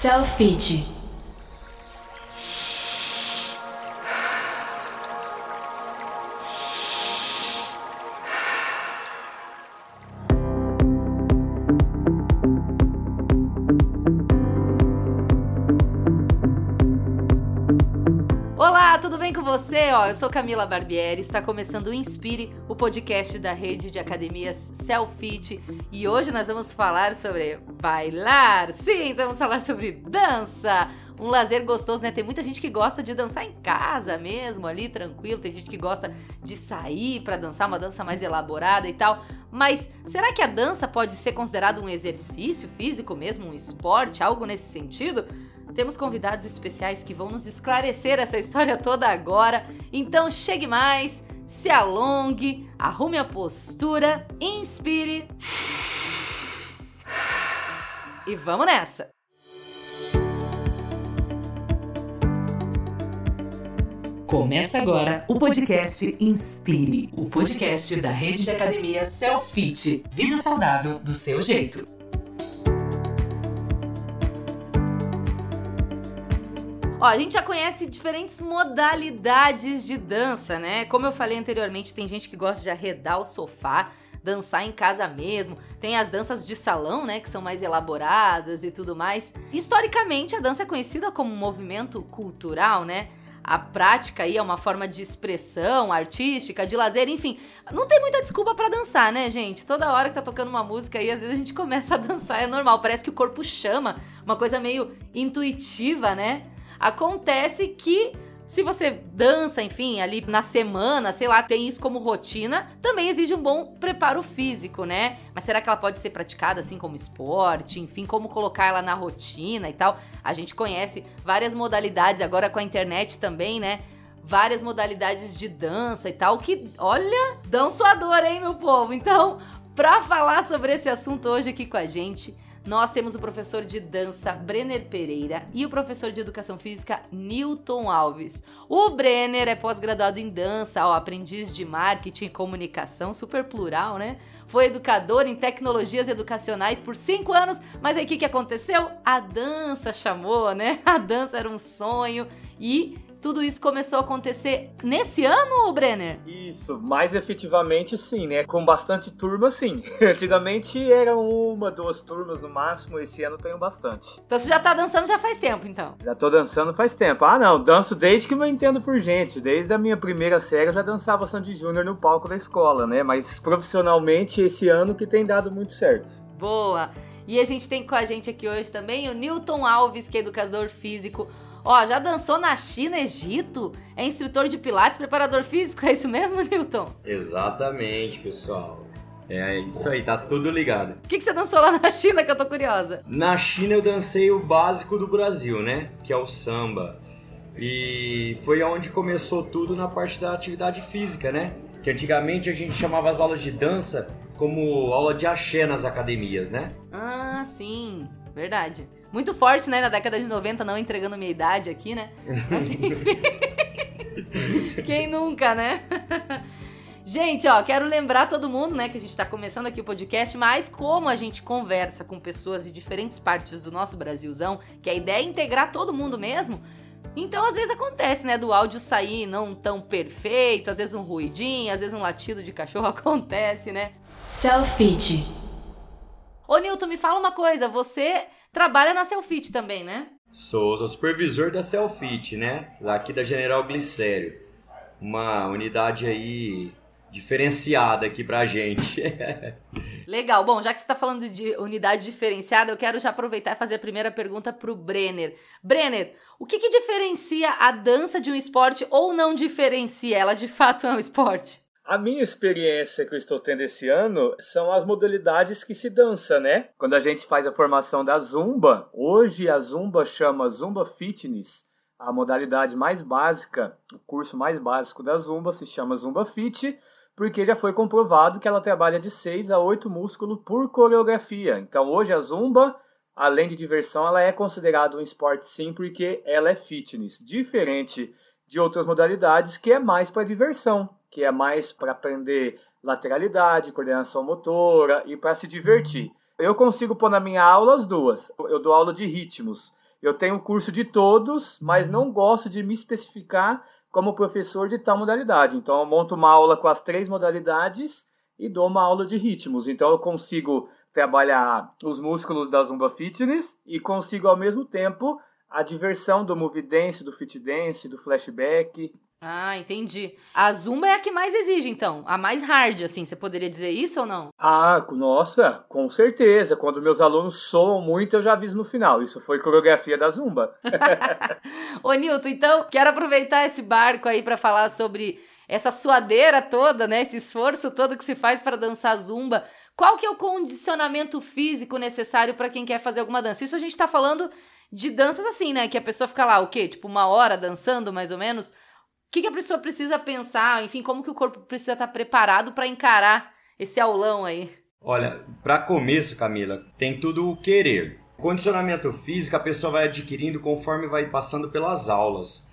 Selfie. Você? Ó, eu sou Camila Barbieri, está começando o Inspire, o podcast da rede de academias Selfit, e hoje nós vamos falar sobre bailar. Sim, vamos falar sobre dança. Um lazer gostoso, né? Tem muita gente que gosta de dançar em casa mesmo, ali tranquilo. Tem gente que gosta de sair para dançar uma dança mais elaborada e tal. Mas será que a dança pode ser considerado um exercício físico mesmo, um esporte, algo nesse sentido? Temos convidados especiais que vão nos esclarecer essa história toda agora. Então chegue mais, se alongue, arrume a postura, inspire. E vamos nessa! Começa agora o podcast Inspire, o podcast da rede de academia Selfit. Vida saudável do seu jeito. Ó, a gente já conhece diferentes modalidades de dança, né? Como eu falei anteriormente, tem gente que gosta de arredar o sofá, dançar em casa mesmo. Tem as danças de salão, né, que são mais elaboradas e tudo mais. Historicamente, a dança é conhecida como movimento cultural, né? A prática aí é uma forma de expressão artística, de lazer, enfim. Não tem muita desculpa para dançar, né, gente? Toda hora que tá tocando uma música aí, às vezes a gente começa a dançar, é normal. Parece que o corpo chama, uma coisa meio intuitiva, né? Acontece que se você dança, enfim, ali na semana, sei lá, tem isso como rotina, também exige um bom preparo físico, né? Mas será que ela pode ser praticada assim como esporte? Enfim, como colocar ela na rotina e tal? A gente conhece várias modalidades agora com a internet também, né? Várias modalidades de dança e tal, que, olha, dão sua dor, hein, meu povo? Então, pra falar sobre esse assunto hoje aqui com a gente, nós temos o professor de dança Brenner Pereira e o professor de educação física Newton Alves. O Brenner é pós-graduado em dança, ó, aprendiz de marketing e comunicação, super plural, né? Foi educador em tecnologias educacionais por cinco anos, mas aí o que, que aconteceu? A dança chamou, né? A dança era um sonho e tudo isso começou a acontecer nesse ano, Brenner? Isso, mais efetivamente sim, né? Com bastante turma, sim. Antigamente eram uma, duas turmas no máximo, esse ano tenho bastante. Então você já tá dançando já faz tempo, então? Já tô dançando faz tempo. Ah, não, danço desde que eu entendo por gente. Desde a minha primeira série eu já dançava Sandy Júnior no palco da escola, né? Mas profissionalmente esse ano que tem dado muito certo. Boa! E a gente tem com a gente aqui hoje também o Newton Alves, que é educador físico Ó, já dançou na China, Egito? É instrutor de pilates, preparador físico? É isso mesmo, Newton? Exatamente, pessoal. É isso aí, tá tudo ligado. O que, que você dançou lá na China que eu tô curiosa? Na China eu dancei o básico do Brasil, né? Que é o samba. E foi onde começou tudo na parte da atividade física, né? Que antigamente a gente chamava as aulas de dança como aula de axé nas academias, né? Ah, sim, verdade. Muito forte, né? Na década de 90, não entregando minha idade aqui, né? Mas enfim. Quem nunca, né? Gente, ó, quero lembrar todo mundo, né, que a gente tá começando aqui o podcast, mas como a gente conversa com pessoas de diferentes partes do nosso Brasilzão, que a ideia é integrar todo mundo mesmo, então às vezes acontece, né, do áudio sair não tão perfeito, às vezes um ruidinho, às vezes um latido de cachorro acontece, né? Selfie. Ô Nilton, me fala uma coisa, você trabalha na Selfit também, né? Sou, sou supervisor da Selfit, né? Lá aqui da General Glicério. Uma unidade aí diferenciada aqui pra gente. Legal. Bom, já que você está falando de unidade diferenciada, eu quero já aproveitar e fazer a primeira pergunta pro Brenner. Brenner, o que, que diferencia a dança de um esporte ou não diferencia? Ela de fato é um esporte? A minha experiência que eu estou tendo esse ano são as modalidades que se dança, né? Quando a gente faz a formação da Zumba, hoje a Zumba chama Zumba Fitness, a modalidade mais básica, o curso mais básico da Zumba se chama Zumba Fit, porque já foi comprovado que ela trabalha de 6 a 8 músculos por coreografia. Então hoje a Zumba, além de diversão, ela é considerada um esporte sim, porque ela é fitness, diferente de outras modalidades que é mais para diversão que é mais para aprender lateralidade, coordenação motora e para se divertir. Eu consigo pôr na minha aula as duas. Eu dou aula de ritmos, eu tenho curso de todos, mas não gosto de me especificar como professor de tal modalidade. Então eu monto uma aula com as três modalidades e dou uma aula de ritmos. Então eu consigo trabalhar os músculos da Zumba Fitness e consigo ao mesmo tempo a diversão do Move Dance, do Fit Dance, do Flashback. Ah, entendi. A Zumba é a que mais exige, então. A mais hard, assim. Você poderia dizer isso ou não? Ah, nossa, com certeza. Quando meus alunos soam muito, eu já aviso no final. Isso foi coreografia da Zumba. Ô, Nilton, então, quero aproveitar esse barco aí para falar sobre essa suadeira toda, né? Esse esforço todo que se faz para dançar Zumba. Qual que é o condicionamento físico necessário para quem quer fazer alguma dança? Isso a gente tá falando de danças assim, né? Que a pessoa fica lá, o quê? Tipo, uma hora dançando, mais ou menos. O que, que a pessoa precisa pensar? Enfim, como que o corpo precisa estar preparado para encarar esse aulão aí? Olha, para começo, Camila, tem tudo o querer. Condicionamento físico a pessoa vai adquirindo conforme vai passando pelas aulas.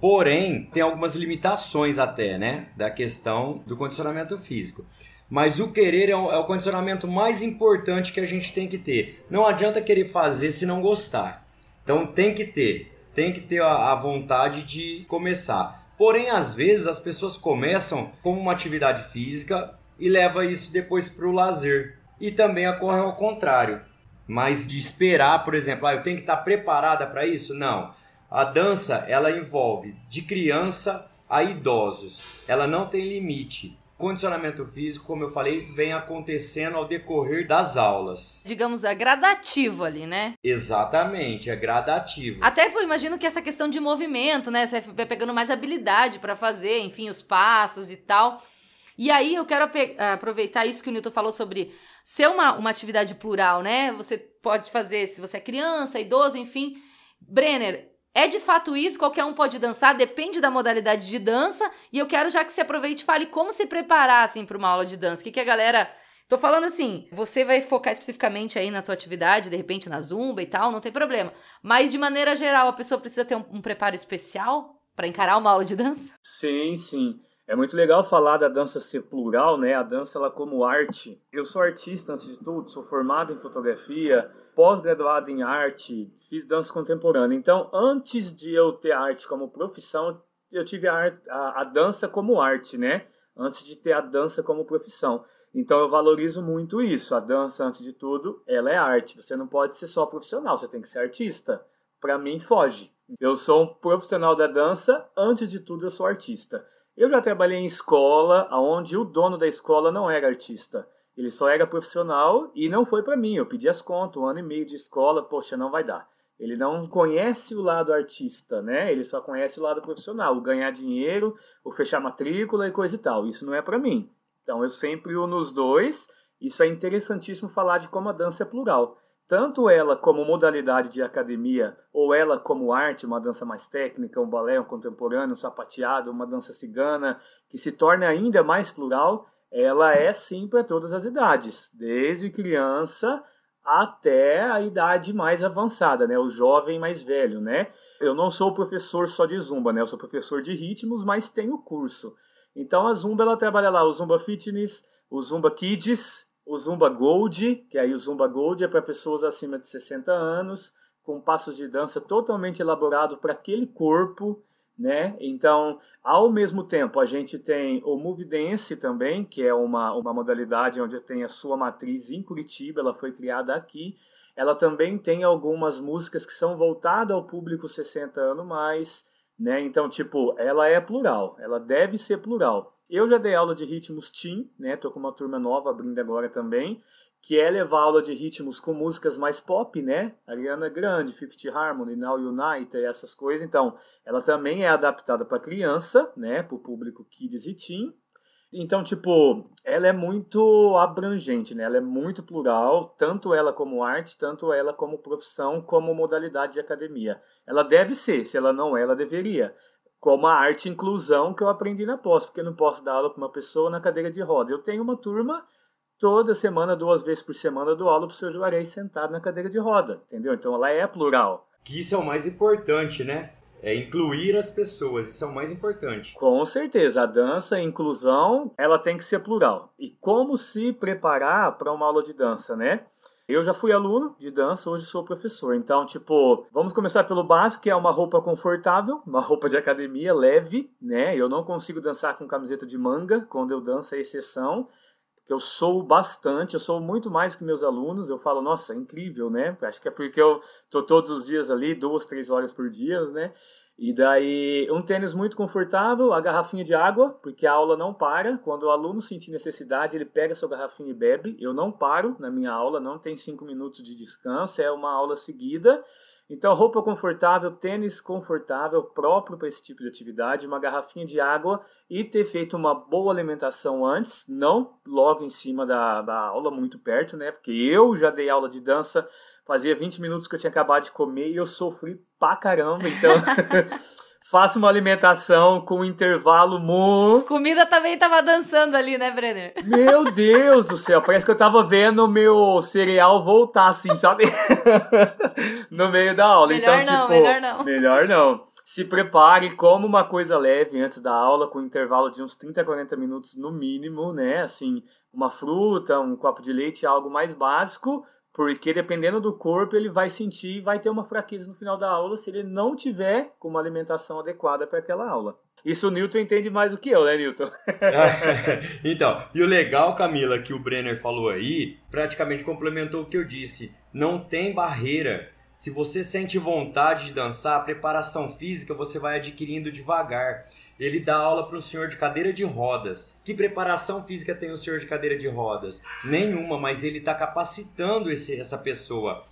Porém, tem algumas limitações até, né? Da questão do condicionamento físico. Mas o querer é o, é condicionamento mais importante que a gente tem que ter. Não adianta querer fazer se não gostar. Então tem que ter. Tem que ter a vontade de começar. Porém, às vezes as pessoas começam com uma atividade física e leva isso depois para o lazer. E também ocorre ao contrário. Mas de esperar, por exemplo, ah, eu tenho que estar preparada para isso? Não. A dança, ela envolve de criança a idosos. Ela não tem limite condicionamento físico, como eu falei, vem acontecendo ao decorrer das aulas. Digamos, é gradativo ali, né? Exatamente, é gradativo. Até eu imagino que essa questão de movimento, né? Você vai pegando mais habilidade para fazer, enfim, os passos e tal. E aí eu quero aproveitar isso que o Newton falou sobre ser uma, uma atividade plural, né? Você pode fazer se você é criança, idoso, enfim. Brenner, é de fato isso, qualquer um pode dançar, depende da modalidade de dança. E eu quero já que você aproveite e fale como se preparar assim para uma aula de dança. O que, que a galera Tô falando assim, você vai focar especificamente aí na tua atividade, de repente na zumba e tal, não tem problema. Mas de maneira geral, a pessoa precisa ter um, um preparo especial para encarar uma aula de dança? Sim, sim. É muito legal falar da dança ser plural, né? A dança ela como arte. Eu sou artista antes de tudo, sou formado em fotografia, pós-graduado em arte, fiz dança contemporânea. Então, antes de eu ter arte como profissão, eu tive a, a, a dança como arte, né? Antes de ter a dança como profissão. Então eu valorizo muito isso. A dança, antes de tudo, ela é arte. Você não pode ser só profissional, você tem que ser artista. Para mim, foge. Eu sou um profissional da dança, antes de tudo, eu sou artista. Eu já trabalhei em escola, onde o dono da escola não era artista. Ele só era profissional e não foi para mim. Eu pedi as contas, um ano e meio de escola, poxa, não vai dar. Ele não conhece o lado artista, né? Ele só conhece o lado profissional, o ganhar dinheiro, o fechar matrícula e coisa e tal. Isso não é para mim. Então eu sempre uno os dois. Isso é interessantíssimo falar de como a dança é plural tanto ela como modalidade de academia, ou ela como arte, uma dança mais técnica, um balé, um contemporâneo, um sapateado, uma dança cigana, que se torna ainda mais plural, ela é sim para todas as idades, desde criança até a idade mais avançada, né, o jovem mais velho, né? Eu não sou professor só de zumba, né? Eu sou professor de ritmos, mas tenho curso. Então a zumba ela trabalha lá o zumba fitness, o zumba kids, o Zumba Gold, que aí o Zumba Gold é para pessoas acima de 60 anos, com passos de dança totalmente elaborado para aquele corpo, né? Então, ao mesmo tempo, a gente tem o Move Dance também, que é uma, uma modalidade onde tem a sua matriz em Curitiba, ela foi criada aqui. Ela também tem algumas músicas que são voltadas ao público 60 anos mais, né? Então, tipo, ela é plural, ela deve ser plural. Eu já dei aula de ritmos teen, né? Tô com uma turma nova abrindo agora também, que é levar aula de ritmos com músicas mais pop, né? Ariana Grande, Fifth Harmony, Now United, essas coisas. Então, ela também é adaptada para criança, né? Para o público kids e teen. Então, tipo, ela é muito abrangente, né? Ela é muito plural, tanto ela como arte, tanto ela como profissão, como modalidade de academia. Ela deve ser, se ela não é, ela deveria como a arte inclusão que eu aprendi na pós, porque eu não posso dar aula para uma pessoa na cadeira de roda. Eu tenho uma turma toda semana, duas vezes por semana, eu dou aula para o seu Juarez sentado na cadeira de roda, entendeu? Então ela é plural. Que isso é o mais importante, né? É incluir as pessoas, isso é o mais importante. Com certeza, a dança, a inclusão, ela tem que ser plural. E como se preparar para uma aula de dança, né? Eu já fui aluno de dança, hoje sou professor. Então, tipo, vamos começar pelo básico, que é uma roupa confortável, uma roupa de academia leve, né? Eu não consigo dançar com camiseta de manga, quando eu danço é exceção. Porque eu sou bastante, eu sou muito mais que meus alunos. Eu falo, nossa, incrível, né? Acho que é porque eu tô todos os dias ali, duas, três horas por dia, né? E daí, um tênis muito confortável, a garrafinha de água, porque a aula não para. Quando o aluno sentir necessidade, ele pega sua garrafinha e bebe. Eu não paro na minha aula, não tem cinco minutos de descanso, é uma aula seguida. Então, roupa confortável, tênis confortável, próprio para esse tipo de atividade, uma garrafinha de água e ter feito uma boa alimentação antes, não logo em cima da, da aula, muito perto, né? Porque eu já dei aula de dança Fazia 20 minutos que eu tinha acabado de comer e eu sofri pra caramba, então. faço uma alimentação com um intervalo muito. Comida também tava dançando ali, né, Brenner? Meu Deus do céu, parece que eu tava vendo o meu cereal voltar assim, sabe? no meio da aula. Melhor então, não, tipo, melhor não. Melhor não. Se prepare, como uma coisa leve antes da aula, com um intervalo de uns 30 a 40 minutos no mínimo, né? Assim, uma fruta, um copo de leite, algo mais básico porque dependendo do corpo, ele vai sentir e vai ter uma fraqueza no final da aula se ele não tiver com uma alimentação adequada para aquela aula. Isso o Newton entende mais do que eu, né, Newton? então, e o legal, Camila, que o Brenner falou aí, praticamente complementou o que eu disse. Não tem barreira. Se você sente vontade de dançar, a preparação física você vai adquirindo devagar. Ele dá aula para um senhor de cadeira de rodas. Que preparação física tem o senhor de cadeira de rodas? Nenhuma, mas ele está capacitando esse, essa pessoa.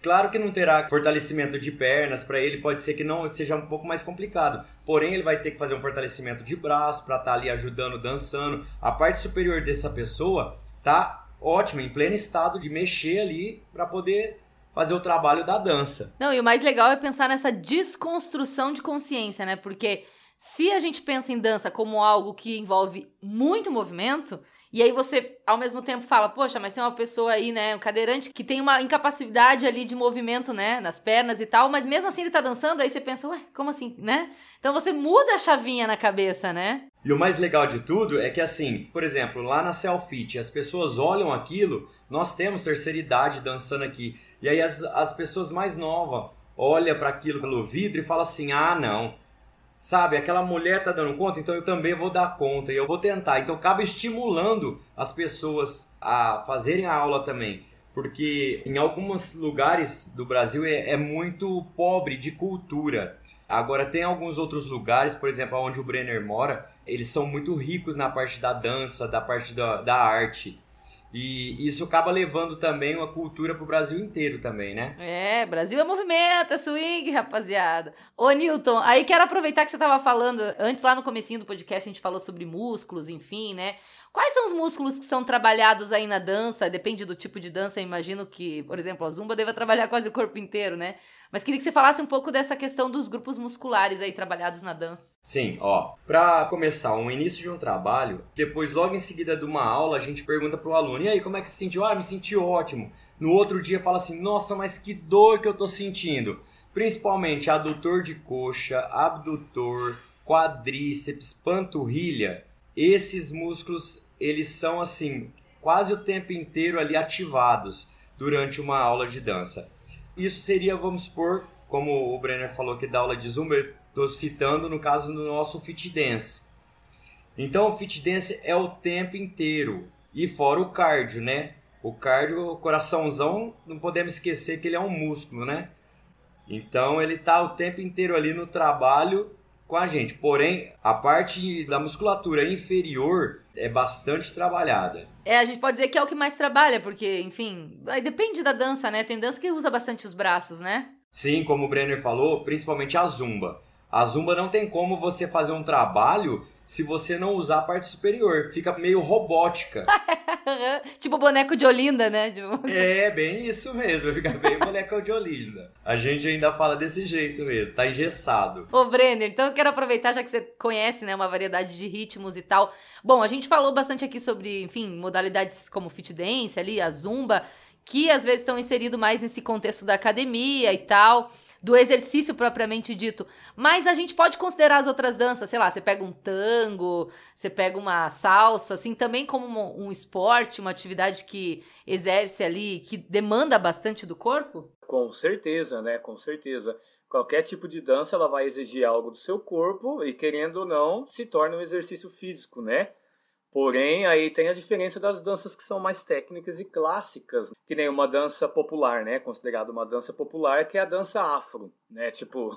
Claro que não terá fortalecimento de pernas, para ele pode ser que não seja um pouco mais complicado. Porém, ele vai ter que fazer um fortalecimento de braço para estar tá ali ajudando, dançando. A parte superior dessa pessoa tá ótima, em pleno estado de mexer ali para poder fazer o trabalho da dança. Não, e o mais legal é pensar nessa desconstrução de consciência, né? Porque se a gente pensa em dança como algo que envolve muito movimento, e aí você, ao mesmo tempo, fala, poxa, mas tem uma pessoa aí, né, um cadeirante que tem uma incapacidade ali de movimento, né, nas pernas e tal, mas mesmo assim ele tá dançando, aí você pensa, ué, como assim, né? Então você muda a chavinha na cabeça, né? E o mais legal de tudo é que, assim, por exemplo, lá na Selfit, as pessoas olham aquilo, nós temos terceira idade dançando aqui, e aí as, as pessoas mais novas olham para aquilo pelo vidro e falam assim, ah, não Sabe, aquela mulher tá dando conta, então eu também vou dar conta e eu vou tentar. Então acaba estimulando as pessoas a fazerem a aula também. Porque em alguns lugares do Brasil é, é muito pobre de cultura. Agora tem alguns outros lugares, por exemplo, onde o Brenner mora, eles são muito ricos na parte da dança, da parte da, da arte. E isso acaba levando também uma cultura pro Brasil inteiro também, né? É, Brasil é movimento, é swing, rapaziada. Ô, Newton, aí quero aproveitar que você tava falando, antes lá no comecinho do podcast a gente falou sobre músculos, enfim, né? Quais são os músculos que são trabalhados aí na dança? Depende do tipo de dança, imagino que, por exemplo, a zumba deva trabalhar quase o corpo inteiro, né? Mas queria que você falasse um pouco dessa questão dos grupos musculares aí trabalhados na dança. Sim, ó. Para começar um início de um trabalho, depois logo em seguida de uma aula, a gente pergunta pro aluno: "E aí, como é que se sentiu?" "Ah, me senti ótimo." No outro dia fala assim: "Nossa, mas que dor que eu tô sentindo." Principalmente adutor de coxa, abdutor, quadríceps, panturrilha. Esses músculos, eles são assim, quase o tempo inteiro ali ativados durante uma aula de dança. Isso seria, vamos supor, como o Brenner falou que dá aula de Zumba, eu estou citando no caso do nosso Fit Dance. Então o Fit Dance é o tempo inteiro. E fora o cardio, né? O cardio, o coraçãozão, não podemos esquecer que ele é um músculo, né? Então ele está o tempo inteiro ali no trabalho com a gente. Porém, a parte da musculatura inferior é bastante trabalhada. É, a gente pode dizer que é o que mais trabalha, porque, enfim, depende da dança, né? Tem dança que usa bastante os braços, né? Sim, como o Brenner falou, principalmente a zumba. A zumba não tem como você fazer um trabalho se você não usar a parte superior. Fica meio robótica. tipo boneco de Olinda, né? Tipo... É, bem isso mesmo. Fica bem boneco de Olinda. A gente ainda fala desse jeito mesmo. Tá engessado. Ô, Brenner, então eu quero aproveitar, já que você conhece, né, uma variedade de ritmos e tal. Bom, a gente falou bastante aqui sobre, enfim, modalidades como fit dance ali, a zumba, que às vezes estão inseridos mais nesse contexto da academia e tal. Do exercício propriamente dito. Mas a gente pode considerar as outras danças, sei lá, você pega um tango, você pega uma salsa, assim, também como um, um esporte, uma atividade que exerce ali, que demanda bastante do corpo? Com certeza, né? Com certeza. Qualquer tipo de dança ela vai exigir algo do seu corpo e querendo ou não se torna um exercício físico, né? Porém, aí tem a diferença das danças que são mais técnicas e clássicas, que nem uma dança popular, né? Considerada uma dança popular, que é a dança afro, né? Tipo,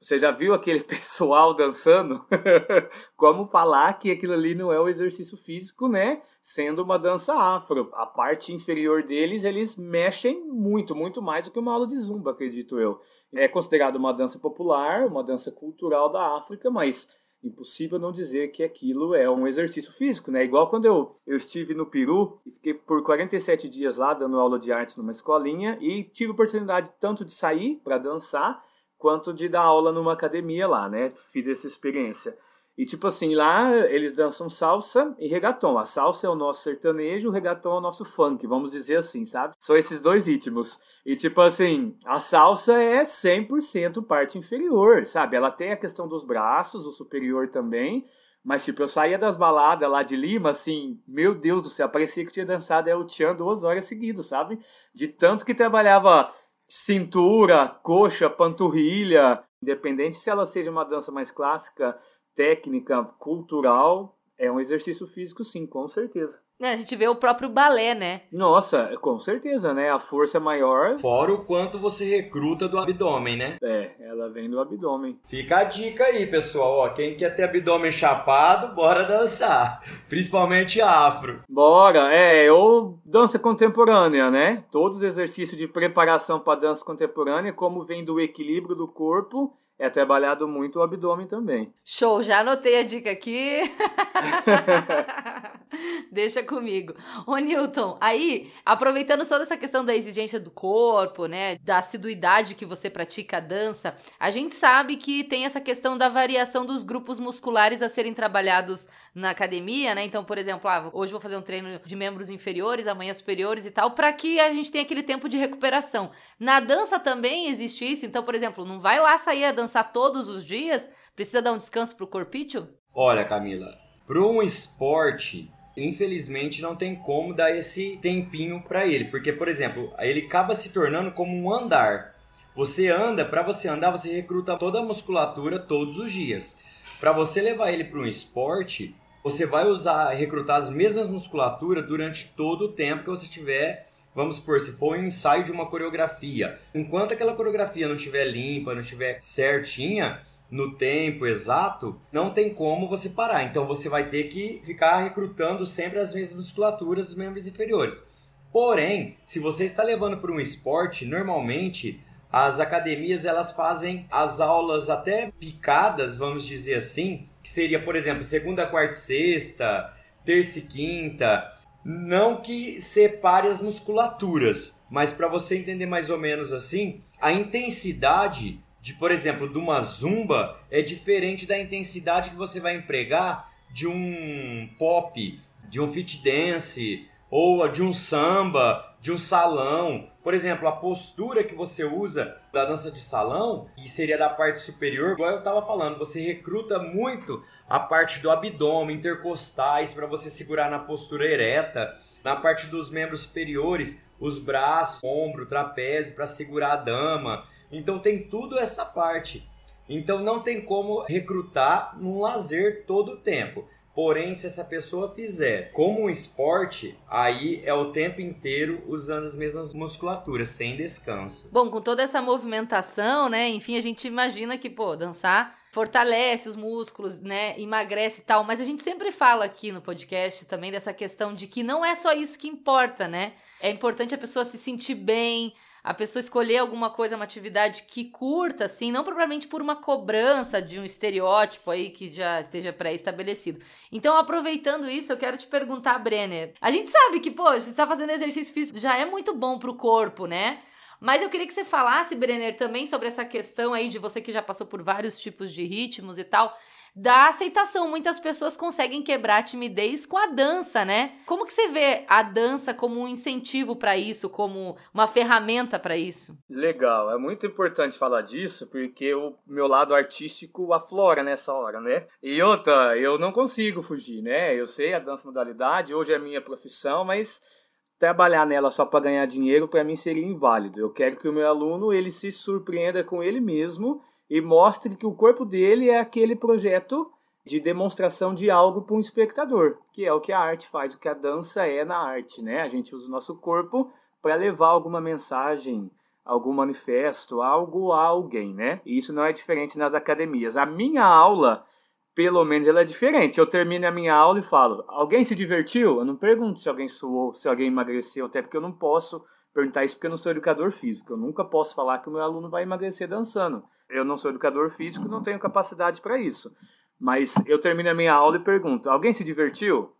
você já viu aquele pessoal dançando? Como falar que aquilo ali não é um exercício físico, né? Sendo uma dança afro. A parte inferior deles, eles mexem muito, muito mais do que uma aula de zumba, acredito eu. É considerado uma dança popular, uma dança cultural da África, mas impossível não dizer que aquilo é um exercício físico, né? Igual quando eu, eu estive no Peru e fiquei por 47 dias lá dando aula de arte numa escolinha e tive oportunidade tanto de sair para dançar quanto de dar aula numa academia lá, né? Fiz essa experiência. E tipo assim, lá eles dançam salsa e reggaeton. A salsa é o nosso sertanejo, o reggaeton é o nosso funk, vamos dizer assim, sabe? São esses dois ritmos. E tipo assim, a salsa é 100% parte inferior, sabe? Ela tem a questão dos braços, o superior também. Mas, tipo, eu saía das baladas lá de Lima, assim, meu Deus do céu, parecia que tinha dançado El Chan duas horas seguidas, sabe? De tanto que trabalhava cintura, coxa, panturrilha, independente se ela seja uma dança mais clássica, técnica, cultural, é um exercício físico, sim, com certeza. É, a gente vê o próprio balé, né? Nossa, com certeza, né? A força é maior. Fora o quanto você recruta do abdômen, né? É, ela vem do abdômen. Fica a dica aí, pessoal. Ó, quem quer ter abdômen chapado, bora dançar. Principalmente afro. Bora, é, ou dança contemporânea, né? Todos os exercícios de preparação para dança contemporânea, como vem do equilíbrio do corpo é trabalhado muito o abdômen também. Show, já anotei a dica aqui. Deixa comigo. Ô Newton, aí, aproveitando toda essa questão da exigência do corpo, né, da assiduidade que você pratica a dança, a gente sabe que tem essa questão da variação dos grupos musculares a serem trabalhados na academia, né? Então, por exemplo, ah, hoje vou fazer um treino de membros inferiores, amanhã superiores e tal, para que a gente tenha aquele tempo de recuperação. Na dança também existe isso, então, por exemplo, não vai lá sair a dançar todos os dias, precisa dar um descanso pro corpício? Olha, Camila, para um esporte, infelizmente não tem como dar esse tempinho para ele, porque por exemplo, ele acaba se tornando como um andar. Você anda, para você andar, você recruta toda a musculatura todos os dias. Para você levar ele para um esporte, você vai usar recrutar as mesmas musculaturas durante todo o tempo que você tiver vamos supor, se for um ensaio de uma coreografia, enquanto aquela coreografia não estiver limpa, não estiver certinha, no tempo exato, não tem como você parar. Então você vai ter que ficar recrutando sempre as mesmas musculaturas dos membros inferiores. Porém, se você está levando para um esporte, normalmente as academias elas fazem as aulas até picadas, vamos dizer assim, que seria, por exemplo, segunda, quarta e sexta, terça e quinta, não que separe as musculaturas, mas para você entender mais ou menos assim, a intensidade de, por exemplo, de uma zumba é diferente da intensidade que você vai empregar de um pop, de um fit dance ou de um samba, de um salão. Por exemplo, a postura que você usa da dança de salão, que seria da parte superior, igual eu estava falando, você recruta muito a parte do abdômen, intercostais, para você segurar na postura ereta, na parte dos membros superiores, os braços, ombro, trapézio, para segurar a dama. Então tem tudo essa parte. Então não tem como recrutar num lazer todo o tempo. Porém, se essa pessoa fizer como um esporte, aí é o tempo inteiro usando as mesmas musculaturas, sem descanso. Bom, com toda essa movimentação, né? Enfim, a gente imagina que, pô, dançar fortalece os músculos, né? Emagrece e tal. Mas a gente sempre fala aqui no podcast também dessa questão de que não é só isso que importa, né? É importante a pessoa se sentir bem, a pessoa escolher alguma coisa, uma atividade que curta, assim, não propriamente por uma cobrança de um estereótipo aí que já esteja pré-estabelecido. Então, aproveitando isso, eu quero te perguntar, Brenner. A gente sabe que, pô, você está fazendo exercício físico já é muito bom pro corpo, né? Mas eu queria que você falasse, Brenner, também sobre essa questão aí de você que já passou por vários tipos de ritmos e tal da aceitação. Muitas pessoas conseguem quebrar a timidez com a dança, né? Como que você vê a dança como um incentivo para isso, como uma ferramenta para isso? Legal, é muito importante falar disso porque o meu lado artístico aflora nessa hora, né? E outra, eu não consigo fugir, né? Eu sei a dança modalidade, hoje é minha profissão, mas trabalhar nela só para ganhar dinheiro para mim seria inválido. Eu quero que o meu aluno ele se surpreenda com ele mesmo e mostre que o corpo dele é aquele projeto de demonstração de algo para um espectador, que é o que a arte faz, o que a dança é na arte, né? A gente usa o nosso corpo para levar alguma mensagem, algum manifesto, algo a alguém, né? E isso não é diferente nas academias. A minha aula, pelo menos, ela é diferente. Eu termino a minha aula e falo: alguém se divertiu? Eu não pergunto se alguém suou, se alguém emagreceu, até porque eu não posso perguntar isso porque eu não sou educador físico. Eu nunca posso falar que o meu aluno vai emagrecer dançando. Eu não sou educador físico, não tenho capacidade para isso. Mas eu termino a minha aula e pergunto: alguém se divertiu?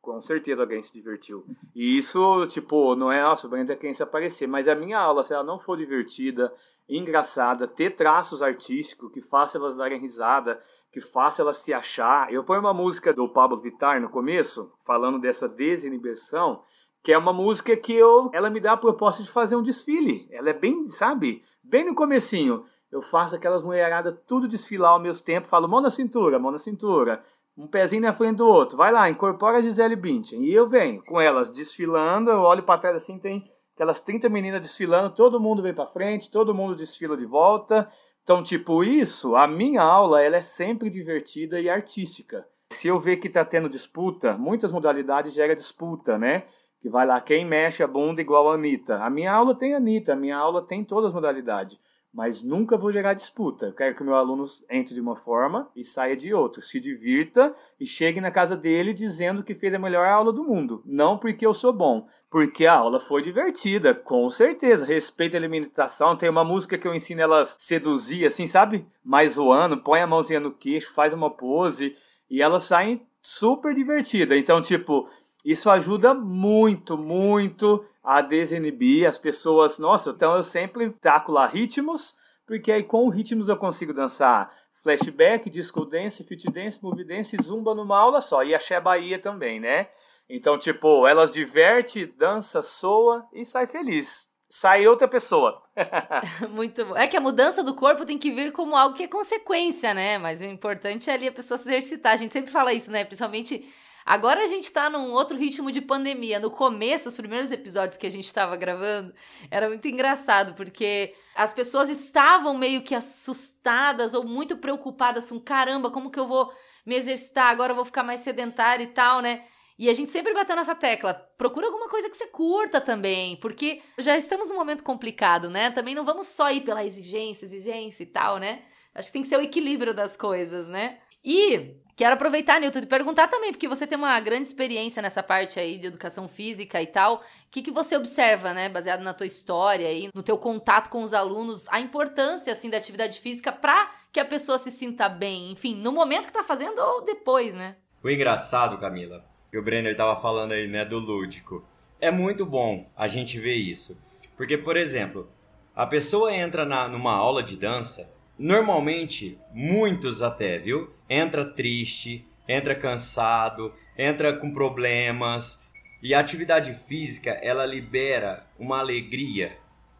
Com certeza alguém se divertiu. E isso, tipo, não é, nossa, o Brenda quem se aparecer, mas a minha aula, se ela não for divertida, engraçada, ter traços artísticos que faça elas darem risada, que faça elas se achar. Eu ponho uma música do Pablo Vittar no começo, falando dessa desinibição, que é uma música que eu, ela me dá a proposta de fazer um desfile. Ela é bem, sabe, bem no comecinho eu faço aquelas mulheradas tudo desfilar ao mesmo tempo, falo mão na cintura, mão na cintura, um pezinho na frente do outro, vai lá, incorpora a Gisele Bündchen. E eu venho com elas desfilando, eu olho para trás assim, tem aquelas 30 meninas desfilando, todo mundo vem para frente, todo mundo desfila de volta. Então, tipo, isso, a minha aula, ela é sempre divertida e artística. Se eu ver que está tendo disputa, muitas modalidades gera disputa, né? Que vai lá, quem mexe a bunda igual a Anitta. A minha aula tem Anitta, a minha aula tem todas as modalidades mas nunca vou gerar disputa. Eu quero que o meu aluno entre de uma forma e saia de outra, se divirta e chegue na casa dele dizendo que fez a melhor aula do mundo. Não porque eu sou bom, porque a aula foi divertida, com certeza. Respeita a alimentação. Tem uma música que eu ensino elas seduzir, assim, sabe? Mais zoando, põe a mãozinha no queixo, faz uma pose e elas saem super divertidas. Então, tipo, isso ajuda muito, muito a desinibir as pessoas. Nossa, então eu sempre taco lá ritmos, porque aí com ritmos eu consigo dançar flashback, disco dance, fit dance, move dance, zumba numa aula só. E axé Bahia também, né? Então, tipo, elas diverte, dança, soa e sai feliz. Sai outra pessoa. Muito bom. É que a mudança do corpo tem que vir como algo que é consequência, né? Mas o importante é ali a pessoa se exercitar. A gente sempre fala isso, né? Principalmente Agora a gente tá num outro ritmo de pandemia. No começo, os primeiros episódios que a gente tava gravando, era muito engraçado, porque as pessoas estavam meio que assustadas ou muito preocupadas com caramba, como que eu vou me exercitar? Agora eu vou ficar mais sedentário e tal, né? E a gente sempre bateu nessa tecla. Procura alguma coisa que você curta também, porque já estamos num momento complicado, né? Também não vamos só ir pela exigência, exigência e tal, né? Acho que tem que ser o equilíbrio das coisas, né? E Quero aproveitar, Nilton, e perguntar também, porque você tem uma grande experiência nessa parte aí de educação física e tal. O que, que você observa, né, baseado na tua história e no teu contato com os alunos, a importância, assim, da atividade física para que a pessoa se sinta bem, enfim, no momento que tá fazendo ou depois, né? O engraçado, Camila, que o Brenner tava falando aí, né, do lúdico. É muito bom a gente ver isso. Porque, por exemplo, a pessoa entra na, numa aula de dança, normalmente, muitos até, viu? entra triste, entra cansado, entra com problemas. E a atividade física, ela libera uma alegria.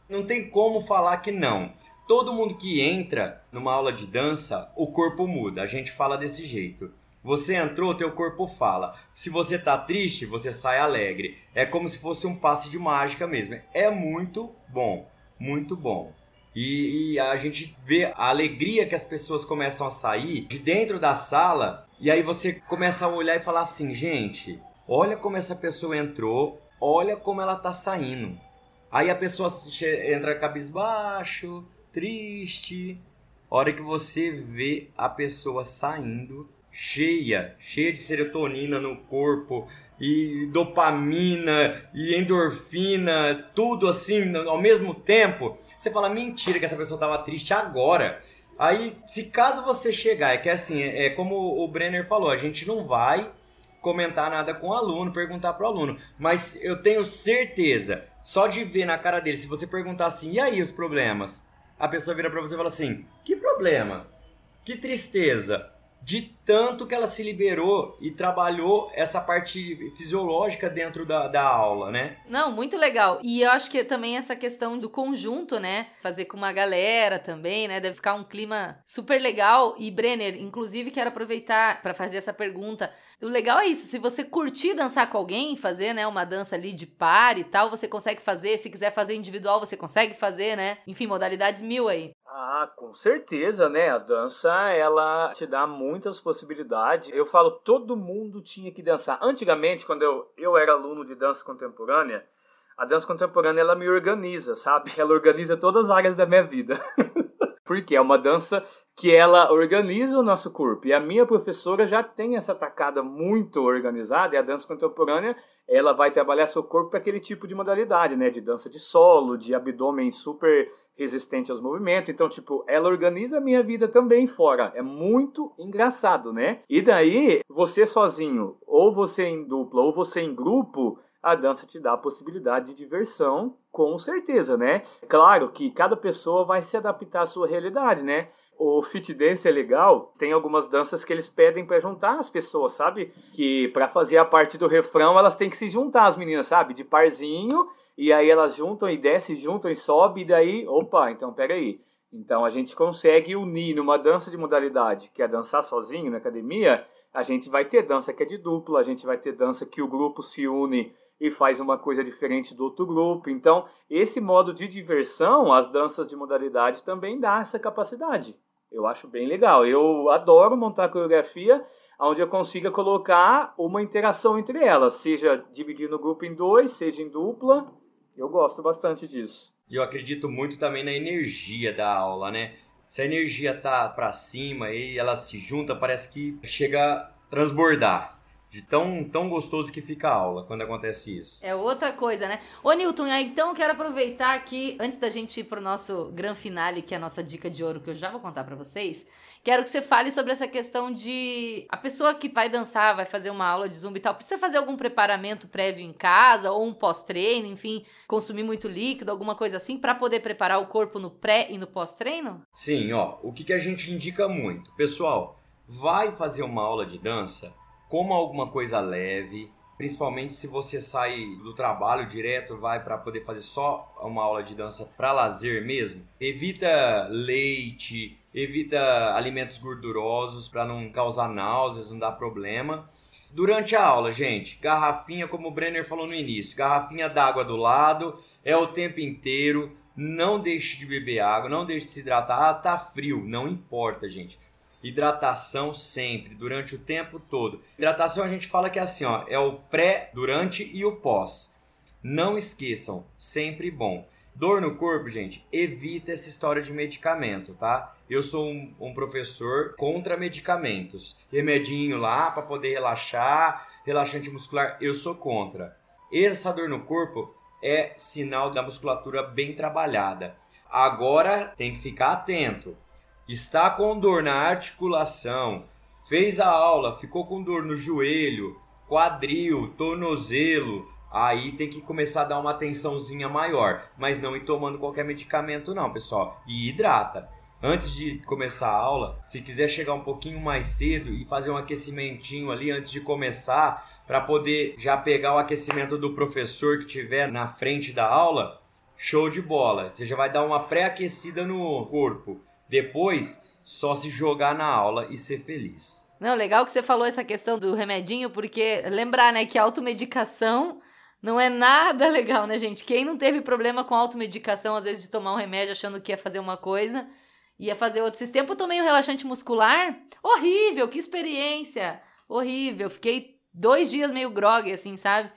Não tem como falar que não. Todo mundo que entra numa aula de dança, o corpo muda. A gente fala desse jeito. Você entrou, teu corpo fala. Se você tá triste, você sai alegre. É como se fosse um passe de mágica mesmo. É muito bom, muito bom. E, e, a gente vê a alegria que as pessoas começam a sair de dentro da sala. E aí você começa a olhar e falar assim, gente, olha como essa pessoa entrou, olha como ela tá saindo. Aí a pessoa entra cabisbaixo, triste. hora que você vê a pessoa saindo cheia, cheia de serotonina no corpo e dopamina e endorfina, tudo assim ao mesmo tempo você fala, mentira que essa pessoa tava triste agora. Aí, se caso você chegar, é que assim, é, é como o Brenner falou, a gente não vai comentar nada com o aluno, perguntar pro aluno. Mas eu tenho certeza, só de ver na cara dele, se você perguntar assim, e aí os problemas? A pessoa vira pra você e fala assim, que problema? Que tristeza de tanto que ela se liberou e trabalhou essa parte fisiológica dentro da, da aula, né? Não, muito legal. E eu acho que também essa questão do conjunto, né? Fazer com uma galera também, né? Deve ficar um clima super legal. E Brenner, inclusive, quero aproveitar para fazer essa pergunta. O legal é isso, se você curtir dançar com alguém, fazer, né, uma dança ali de par e tal, você consegue fazer. Se quiser fazer individual, você consegue fazer, né? Enfim, modalidades mil aí. Ah, com certeza, né? A dança, ela te dá muitas possibilidades. Eu falo, todo mundo tinha que dançar. Antigamente, quando eu, eu era aluno de dança contemporânea, a dança contemporânea, ela me organiza, sabe? Ela organiza todas as áreas da minha vida. Porque é uma dança que ela organiza o nosso corpo. E a minha professora já tem essa tacada muito organizada, e a dança contemporânea, ela vai trabalhar seu corpo para aquele tipo de modalidade, né? De dança de solo, de abdômen super resistente aos movimentos. Então, tipo, ela organiza a minha vida também fora. É muito engraçado, né? E daí, você sozinho, ou você em dupla, ou você em grupo, a dança te dá a possibilidade de diversão, com certeza, né? Claro que cada pessoa vai se adaptar à sua realidade, né? O fit dance é legal, tem algumas danças que eles pedem para juntar as pessoas, sabe? Que para fazer a parte do refrão, elas têm que se juntar as meninas, sabe? De parzinho e aí elas juntam e desce, juntam e sobe, e daí, opa, então peraí. Então a gente consegue unir numa dança de modalidade, que é dançar sozinho na academia, a gente vai ter dança que é de dupla, a gente vai ter dança que o grupo se une e faz uma coisa diferente do outro grupo. Então, esse modo de diversão, as danças de modalidade também dá essa capacidade. Eu acho bem legal. Eu adoro montar coreografia onde eu consiga colocar uma interação entre elas, seja dividindo o grupo em dois, seja em dupla, eu gosto bastante disso. E eu acredito muito também na energia da aula, né? Se a energia tá para cima e ela se junta, parece que chega a transbordar. De tão, tão gostoso que fica a aula quando acontece isso. É outra coisa, né? Ô, Newton, então eu quero aproveitar aqui, antes da gente ir pro nosso gran finale, que é a nossa dica de ouro, que eu já vou contar para vocês, quero que você fale sobre essa questão de a pessoa que vai dançar, vai fazer uma aula de zumba e tal, precisa fazer algum preparamento prévio em casa ou um pós-treino, enfim, consumir muito líquido, alguma coisa assim, para poder preparar o corpo no pré e no pós-treino? Sim, ó, o que, que a gente indica muito. Pessoal, vai fazer uma aula de dança coma alguma coisa leve, principalmente se você sai do trabalho direto, vai para poder fazer só uma aula de dança para lazer mesmo. Evita leite, evita alimentos gordurosos para não causar náuseas, não dar problema. Durante a aula, gente, garrafinha, como o Brenner falou no início, garrafinha d'água do lado, é o tempo inteiro. Não deixe de beber água, não deixe de se hidratar. Ah, tá frio, não importa, gente. Hidratação sempre, durante o tempo todo. Hidratação a gente fala que é assim, ó, é o pré, durante e o pós. Não esqueçam, sempre bom. Dor no corpo, gente, evita essa história de medicamento, tá? Eu sou um, um professor contra medicamentos. Remedinho lá para poder relaxar, relaxante muscular, eu sou contra. Essa dor no corpo é sinal da musculatura bem trabalhada. Agora tem que ficar atento está com dor na articulação, fez a aula, ficou com dor no joelho, quadril, tornozelo, aí tem que começar a dar uma atençãozinha maior, mas não ir tomando qualquer medicamento não, pessoal. E hidrata. Antes de começar a aula, se quiser chegar um pouquinho mais cedo e fazer um aquecimentinho ali antes de começar, para poder já pegar o aquecimento do professor que tiver na frente da aula, show de bola. Você já vai dar uma pré-aquecida no corpo. Depois, só se jogar na aula e ser feliz. Não, legal que você falou essa questão do remedinho, porque lembrar, né, que automedicação não é nada legal, né, gente? Quem não teve problema com automedicação, às vezes de tomar um remédio achando que ia fazer uma coisa, ia fazer outro. Esse tempo eu tomei um relaxante muscular, horrível, que experiência, horrível. Fiquei dois dias meio grog, assim, sabe?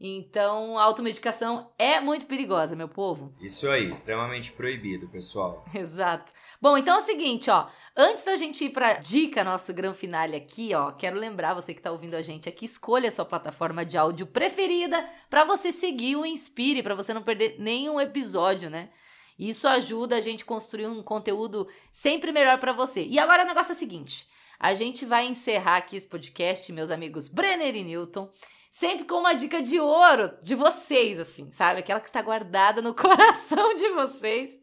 Então, a automedicação é muito perigosa, meu povo. Isso aí, extremamente proibido, pessoal. Exato. Bom, então é o seguinte, ó. Antes da gente ir pra dica, nosso grande finale aqui, ó, quero lembrar você que tá ouvindo a gente aqui, escolha a sua plataforma de áudio preferida para você seguir o Inspire, para você não perder nenhum episódio, né? Isso ajuda a gente a construir um conteúdo sempre melhor para você. E agora o negócio é o seguinte: A gente vai encerrar aqui esse podcast, meus amigos Brenner e Newton, sempre com uma dica de ouro de vocês, assim, sabe? Aquela que está guardada no coração de vocês.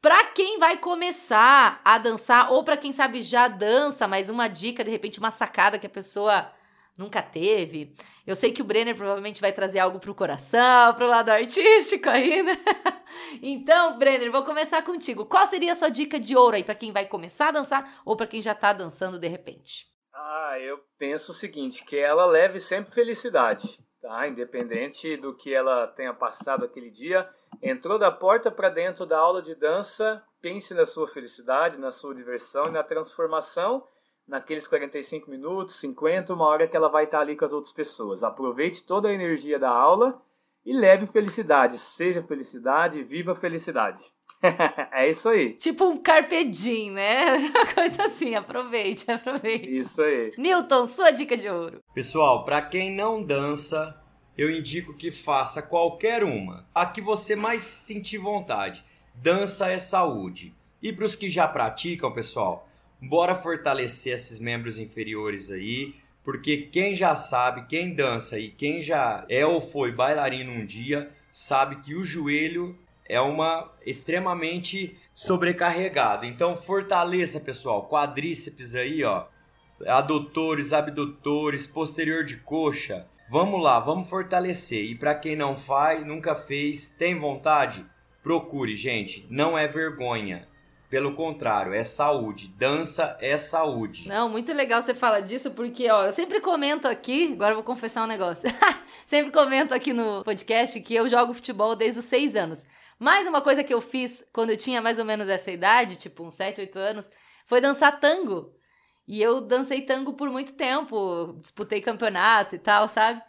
Para quem vai começar a dançar, ou para quem sabe já dança, mas uma dica, de repente, uma sacada que a pessoa nunca teve. Eu sei que o Brenner provavelmente vai trazer algo pro coração, pro lado artístico aí, né? Então, Brenner, vou começar contigo. Qual seria a sua dica de ouro aí para quem vai começar a dançar ou para quem já tá dançando de repente? Ah, eu penso o seguinte, que ela leve sempre felicidade, tá? Independente do que ela tenha passado aquele dia, entrou da porta para dentro da aula de dança, pense na sua felicidade, na sua diversão e na transformação naqueles 45 minutos, 50, uma hora que ela vai estar ali com as outras pessoas. Aproveite toda a energia da aula e leve felicidade. Seja felicidade, viva felicidade. é isso aí. Tipo um carpe diem, né? Uma coisa assim, aproveite, aproveite. Isso aí. Newton, sua dica de ouro. Pessoal, para quem não dança, eu indico que faça qualquer uma. A que você mais sentir vontade. Dança é saúde. E para os que já praticam, pessoal, Bora fortalecer esses membros inferiores aí, porque quem já sabe, quem dança e quem já é ou foi bailarino um dia, sabe que o joelho é uma extremamente sobrecarregado. Então fortaleça, pessoal, quadríceps aí, ó, adutores, abdutores, posterior de coxa. Vamos lá, vamos fortalecer. E para quem não faz, nunca fez, tem vontade, procure, gente. Não é vergonha. Pelo contrário, é saúde. Dança é saúde. Não, muito legal você falar disso, porque, ó, eu sempre comento aqui, agora eu vou confessar um negócio. sempre comento aqui no podcast que eu jogo futebol desde os seis anos. Mais uma coisa que eu fiz quando eu tinha mais ou menos essa idade, tipo uns 7, 8 anos, foi dançar tango. E eu dancei tango por muito tempo, disputei campeonato e tal, sabe?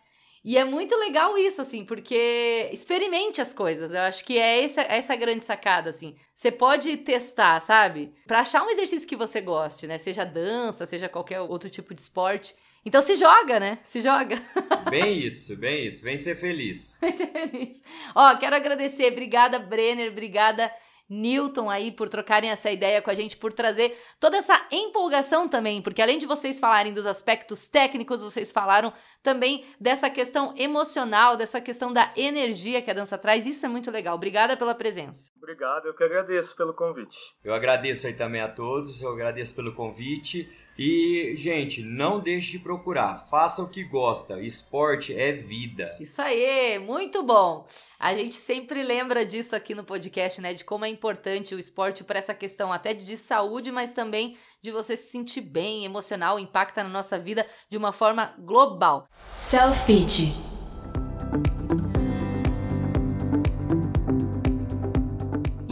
E é muito legal isso, assim, porque experimente as coisas. Eu acho que é essa, essa grande sacada, assim. Você pode testar, sabe? Pra achar um exercício que você goste, né? Seja dança, seja qualquer outro tipo de esporte. Então se joga, né? Se joga. Bem isso, bem isso. Vem ser feliz. Vem ser feliz. Ó, quero agradecer. Obrigada, Brenner. Obrigada, Newton aí por trocarem essa ideia com a gente, por trazer toda essa empolgação também, porque além de vocês falarem dos aspectos técnicos, vocês falaram também dessa questão emocional, dessa questão da energia que a dança traz. Isso é muito legal. Obrigada pela presença. Obrigado, eu que agradeço pelo convite. Eu agradeço aí também a todos, eu agradeço pelo convite. E, gente, não deixe de procurar. Faça o que gosta. Esporte é vida. Isso aí, muito bom. A gente sempre lembra disso aqui no podcast, né? De como é importante o esporte para essa questão até de saúde, mas também de você se sentir bem, emocional, impacta na nossa vida de uma forma global. Selfie.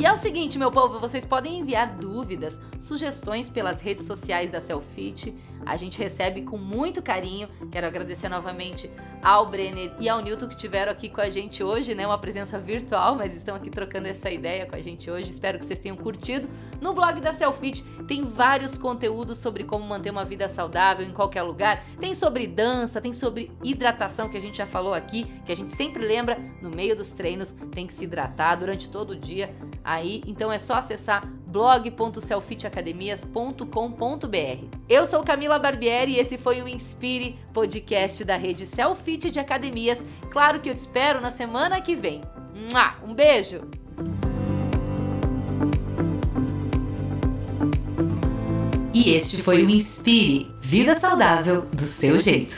E é o seguinte, meu povo, vocês podem enviar dúvidas, sugestões pelas redes sociais da Selfit. A gente recebe com muito carinho. Quero agradecer novamente ao Brenner e ao Newton que tiveram aqui com a gente hoje, né? Uma presença virtual, mas estão aqui trocando essa ideia com a gente hoje. Espero que vocês tenham curtido. No blog da Selfit tem vários conteúdos sobre como manter uma vida saudável em qualquer lugar. Tem sobre dança, tem sobre hidratação que a gente já falou aqui, que a gente sempre lembra no meio dos treinos, tem que se hidratar durante todo o dia. Aí, então é só acessar blog.selfitacademias.com.br. Eu sou Camila Barbieri e esse foi o Inspire podcast da rede Selfit de Academias. Claro que eu te espero na semana que vem. Um beijo! E este foi o Inspire Vida Saudável do seu jeito.